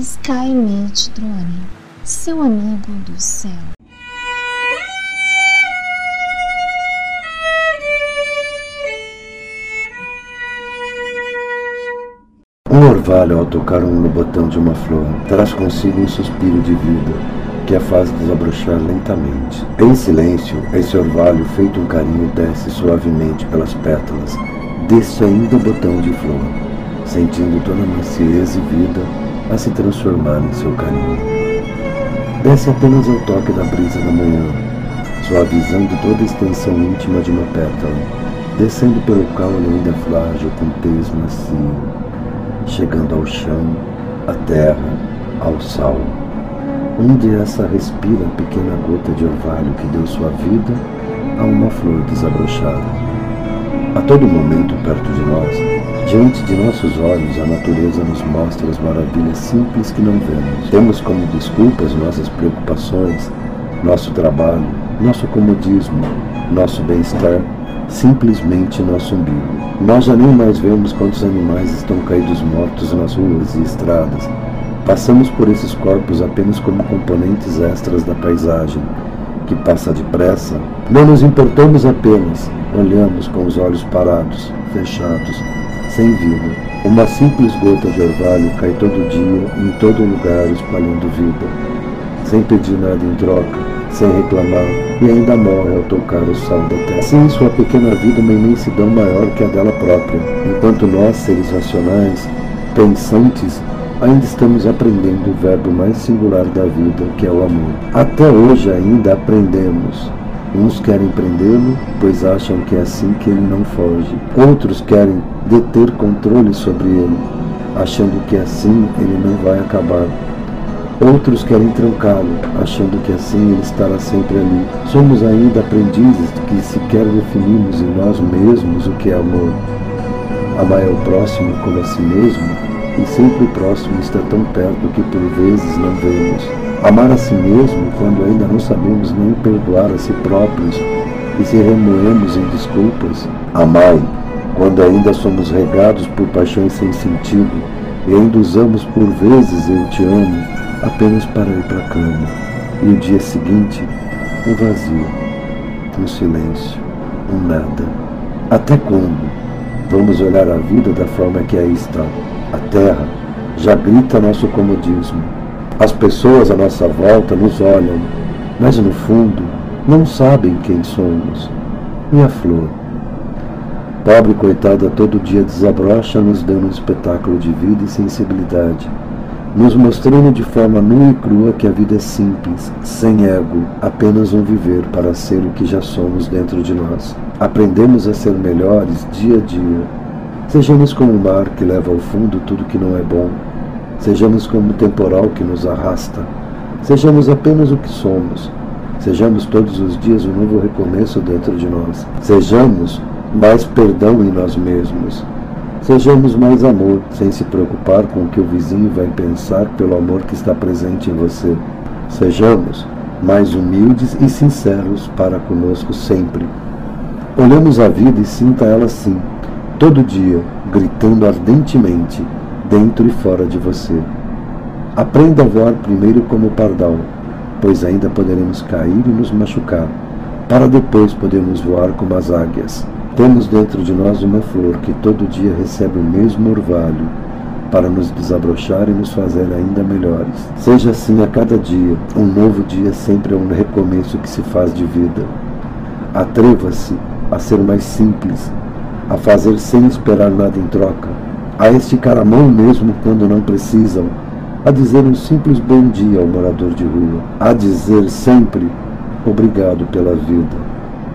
Skynet Drone, seu amigo do céu. Um orvalho, ao tocar um no botão de uma flor, traz consigo um suspiro de vida que a faz desabrochar lentamente. Em silêncio, esse orvalho, feito um carinho, desce suavemente pelas pétalas deste ainda botão de flor, sentindo toda a maciez e vida a se transformar em seu carinho. Desce apenas ao toque da brisa da manhã, suavizando toda a extensão íntima de uma pétala, descendo pelo caule ainda frágil com tez macio, chegando ao chão, à terra, ao sal, onde essa respira a pequena gota de orvalho que deu sua vida a uma flor desabrochada. A todo momento perto de nós, diante de nossos olhos, a natureza nos mostra as maravilhas simples que não vemos. Temos como desculpas nossas preocupações, nosso trabalho, nosso comodismo, nosso bem-estar, simplesmente nosso umbigo. Nós já nem mais vemos quantos animais estão caídos mortos nas ruas e estradas. Passamos por esses corpos apenas como componentes extras da paisagem, que passa depressa. Não nos importamos apenas, Olhamos com os olhos parados, fechados, sem vida. Uma simples gota de orvalho cai todo dia, em todo lugar, espalhando vida, sem pedir nada em troca, sem reclamar, e ainda morre ao tocar o sal da terra. Sim, sua pequena vida uma imensidão maior que a dela própria, enquanto nós, seres racionais, pensantes, ainda estamos aprendendo o verbo mais singular da vida, que é o amor. Até hoje ainda aprendemos, Uns querem prendê-lo, pois acham que é assim que ele não foge. Outros querem deter controle sobre ele, achando que assim ele não vai acabar. Outros querem trancá-lo, achando que assim ele estará sempre ali. Somos ainda aprendizes que sequer definimos em nós mesmos o que é amor. Amar é o próximo como a si mesmo, e sempre o próximo está tão perto que por vezes não vemos. Amar a si mesmo quando ainda não sabemos nem perdoar a si próprios e se remoemos em desculpas. Amai quando ainda somos regados por paixões sem sentido e ainda usamos por vezes eu te amo apenas para ir para a cama. E o dia seguinte, um vazio, um silêncio, um nada. Até quando vamos olhar a vida da forma que aí está? A terra já grita nosso comodismo as pessoas à nossa volta nos olham, mas no fundo não sabem quem somos. E a flor? Pobre coitada, todo dia desabrocha nos dando um espetáculo de vida e sensibilidade, nos mostrando de forma nua e crua que a vida é simples, sem ego, apenas um viver para ser o que já somos dentro de nós. Aprendemos a ser melhores dia a dia. Sejamos como o mar que leva ao fundo tudo que não é bom, Sejamos como o temporal que nos arrasta. Sejamos apenas o que somos. Sejamos todos os dias um novo recomeço dentro de nós. Sejamos mais perdão em nós mesmos. Sejamos mais amor, sem se preocupar com o que o vizinho vai pensar pelo amor que está presente em você. Sejamos mais humildes e sinceros para conosco sempre. Olhamos a vida e sinta ela assim, todo dia, gritando ardentemente dentro e fora de você. Aprenda a voar primeiro como pardal, pois ainda poderemos cair e nos machucar, para depois podermos voar como as águias. Temos dentro de nós uma flor que todo dia recebe o mesmo orvalho, para nos desabrochar e nos fazer ainda melhores. Seja assim a cada dia, um novo dia sempre é um recomeço que se faz de vida. Atreva-se a ser mais simples, a fazer sem esperar nada em troca a esticar a mão mesmo quando não precisam, a dizer um simples bom dia ao morador de rua, a dizer sempre obrigado pela vida,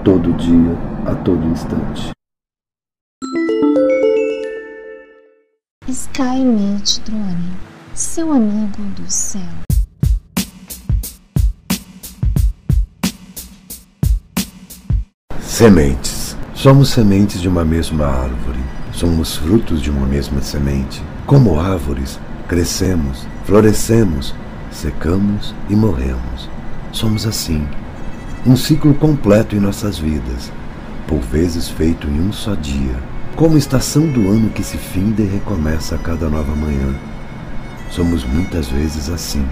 todo dia, a todo instante. Skynet Drone, seu amigo do céu. Sementes. Somos sementes de uma mesma árvore Somos frutos de uma mesma semente. Como árvores, crescemos, florescemos, secamos e morremos. Somos assim. Um ciclo completo em nossas vidas, por vezes feito em um só dia, como estação do ano que se finda e recomeça a cada nova manhã. Somos muitas vezes assim.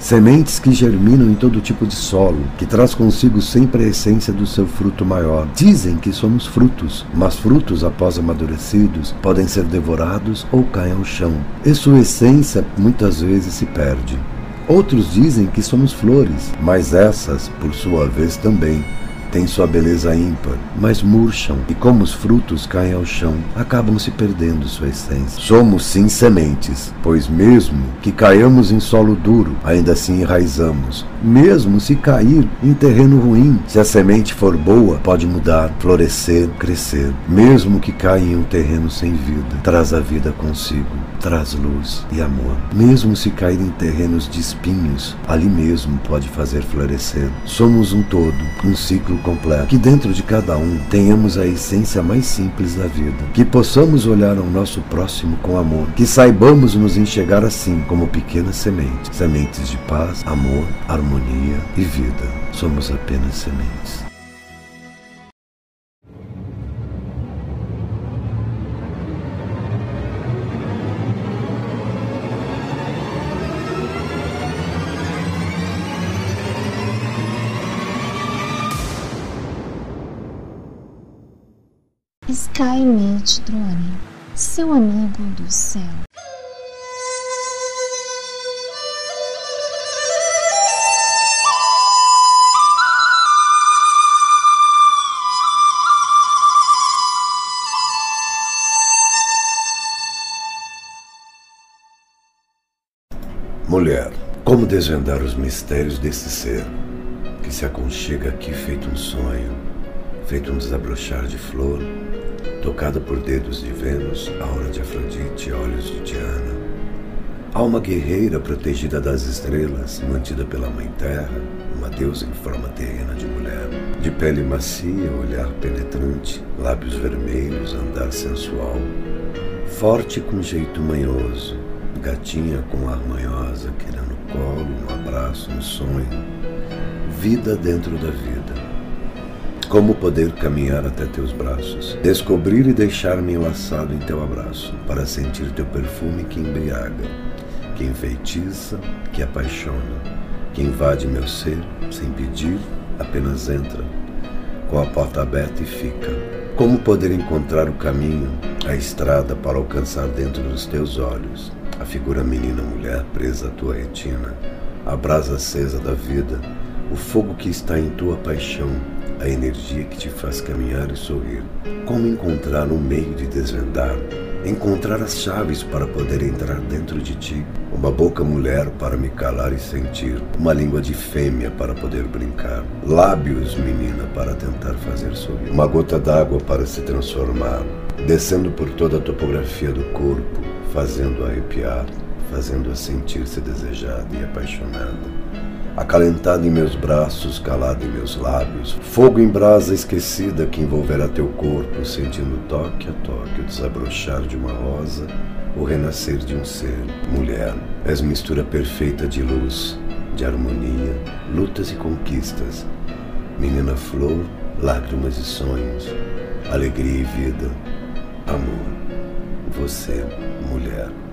Sementes que germinam em todo tipo de solo, que traz consigo sempre a essência do seu fruto maior. Dizem que somos frutos, mas frutos, após amadurecidos, podem ser devorados ou caem ao chão. E sua essência muitas vezes se perde. Outros dizem que somos flores, mas essas, por sua vez, também têm sua beleza ímpar, mas murcham e, como os frutos caem ao chão, acabam se perdendo sua essência. Somos sim sementes, pois mesmo que caiamos em solo duro, ainda assim enraizamos. Mesmo se cair em terreno ruim, se a semente for boa, pode mudar, florescer, crescer. Mesmo que caia em um terreno sem vida, traz a vida consigo, traz luz e amor. Mesmo se cair em terrenos de espinhos, ali mesmo pode fazer florescer. Somos um todo, um ciclo completo. Que dentro de cada um tenhamos a essência mais simples da vida. Que possamos olhar ao nosso próximo com amor. Que saibamos nos enxergar assim, como pequenas sementes. Sementes de paz, amor, harmonia e vida. Somos apenas sementes. Skynet Drone, seu amigo do céu. Mulher, como desvendar os mistérios desse ser que se aconchega aqui feito um sonho, feito um desabrochar de flor, tocada por dedos de Vênus, aura de Afrodite, olhos de Diana. Alma guerreira protegida das estrelas, mantida pela Mãe Terra, uma deusa em forma terrena de mulher. De pele macia, olhar penetrante, lábios vermelhos, andar sensual. Forte com jeito manhoso, gatinha com ar manhosa, querendo colo, um abraço, um sonho. Vida dentro da vida como poder caminhar até teus braços, descobrir e deixar-me enlaçado em teu abraço, para sentir teu perfume que embriaga, que enfeitiça, que apaixona, que invade meu ser sem pedir, apenas entra, com a porta aberta e fica. Como poder encontrar o caminho, a estrada para alcançar dentro dos teus olhos a figura menina-mulher presa à tua retina, a brasa acesa da vida, o fogo que está em tua paixão, a energia que te faz caminhar e sorrir. Como encontrar um meio de desvendar, encontrar as chaves para poder entrar dentro de ti, uma boca mulher para me calar e sentir, uma língua de fêmea para poder brincar, lábios, menina, para tentar fazer sorrir, uma gota d'água para se transformar, descendo por toda a topografia do corpo, fazendo arrepiar, fazendo-a sentir-se desejada e apaixonada acalentado em meus braços, calado em meus lábios, fogo em brasa esquecida que envolverá teu corpo, sentindo toque a toque o desabrochar de uma rosa, o renascer de um ser, mulher. És mistura perfeita de luz, de harmonia, lutas e conquistas, menina flor, lágrimas e sonhos, alegria e vida, amor. Você, mulher.